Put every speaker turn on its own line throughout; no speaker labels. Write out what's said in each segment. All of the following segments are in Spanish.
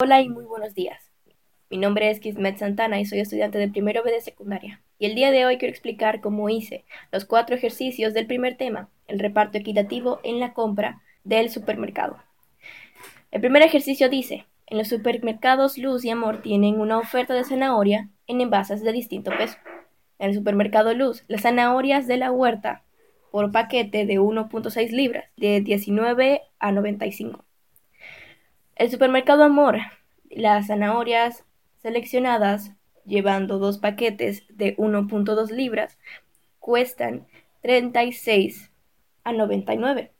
Hola y muy buenos días. Mi nombre es Kismet Santana y soy estudiante de primero B de secundaria. Y el día de hoy quiero explicar cómo hice los cuatro ejercicios del primer tema, el reparto equitativo en la compra del supermercado. El primer ejercicio dice, en los supermercados Luz y Amor tienen una oferta de zanahoria en envases de distinto peso. En el supermercado Luz, las zanahorias de la huerta por paquete de 1.6 libras, de 19 a 95. El supermercado Amor, las zanahorias seleccionadas llevando dos paquetes de 1.2 libras cuestan 36 a 99.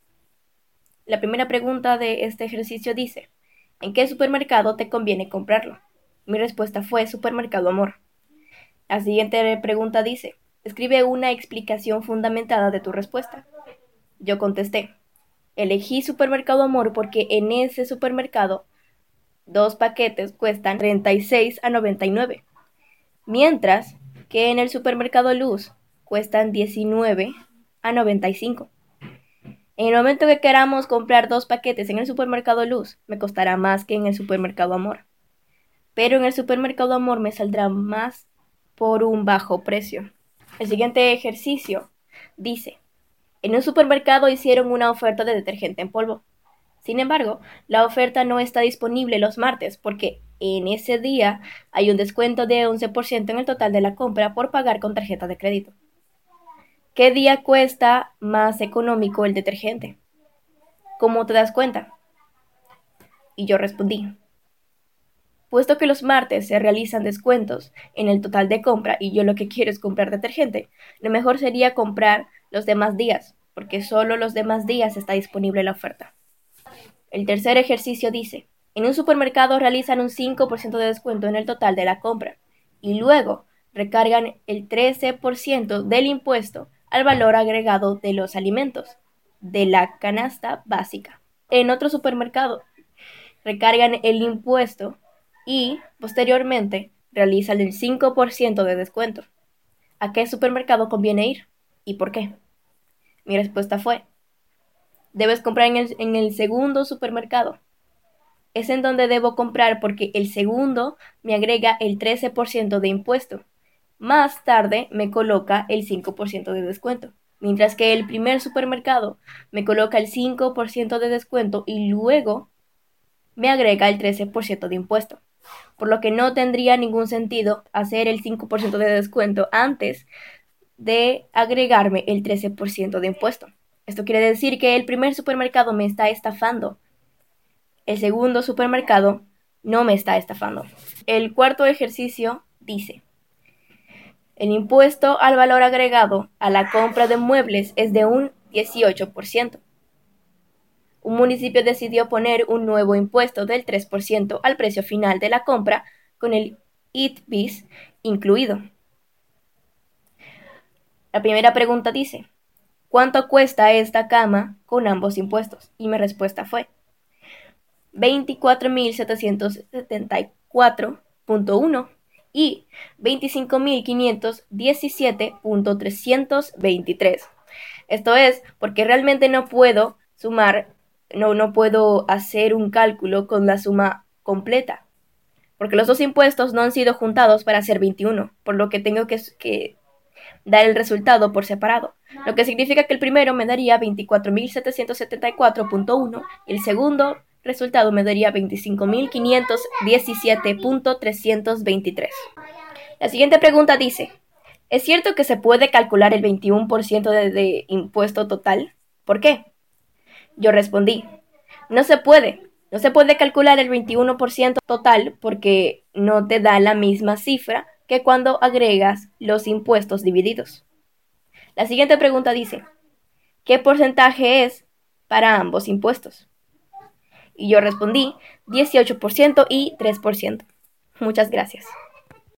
La primera pregunta de este ejercicio dice, ¿en qué supermercado te conviene comprarlo? Mi respuesta fue Supermercado Amor. La siguiente pregunta dice, escribe una explicación fundamentada de tu respuesta. Yo contesté, Elegí Supermercado Amor porque en ese supermercado dos paquetes cuestan 36 a 99, mientras que en el supermercado Luz cuestan 19 a 95. En el momento que queramos comprar dos paquetes en el supermercado Luz, me costará más que en el supermercado Amor. Pero en el supermercado Amor me saldrá más por un bajo precio. El siguiente ejercicio dice, en un supermercado hicieron una oferta de detergente en polvo. Sin embargo, la oferta no está disponible los martes porque en ese día hay un descuento de 11% en el total de la compra por pagar con tarjeta de crédito. ¿Qué día cuesta más económico el detergente? ¿Cómo te das cuenta? Y yo respondí, puesto que los martes se realizan descuentos en el total de compra y yo lo que quiero es comprar detergente, lo mejor sería comprar los demás días, porque solo los demás días está disponible la oferta. El tercer ejercicio dice, en un supermercado realizan un 5% de descuento en el total de la compra y luego recargan el 13% del impuesto al valor agregado de los alimentos de la canasta básica. En otro supermercado recargan el impuesto y posteriormente realizan el 5% de descuento. ¿A qué supermercado conviene ir? ¿Y por qué? Mi respuesta fue, debes comprar en el, segundo supermercado. Es en donde debo comprar porque el segundo me agrega el 13% de impuesto. Más tarde me coloca el 5% de descuento. Mientras que el primer supermercado me coloca el 5% de descuento y luego me agrega el 13% de impuesto. Por lo que no tendría ningún sentido hacer el 5% de descuento antes de agregarme el 13% de impuesto. Esto quiere decir que el primer supermercado me está estafando. El segundo supermercado no me está estafando. El cuarto ejercicio dice, el impuesto al valor agregado a la compra de muebles es de un 18%. Un municipio decidió poner un nuevo impuesto del 3% al precio final de la compra con el ITBIS incluido. La primera pregunta dice, ¿cuánto cuesta esta cama con ambos impuestos? Y mi respuesta fue 24.774.1 y 25.517.323. Esto es porque realmente no puedo sumar, no, no puedo hacer un cálculo con la suma completa. Porque los dos impuestos no han sido juntados para hacer 21, por lo que tengo que, que dar el resultado por separado, lo que significa que el primero me daría 24.774.1 y el segundo resultado me daría 25.517.323. La siguiente pregunta dice, ¿es cierto que se puede calcular el 21% de, de impuesto total? ¿Por qué? Yo respondí, no se puede. No se puede calcular el 21% total porque no te da la misma cifra que cuando agregas los impuestos divididos. La siguiente pregunta dice, ¿qué porcentaje es para ambos impuestos? Y yo respondí 18% y 3%. Muchas gracias.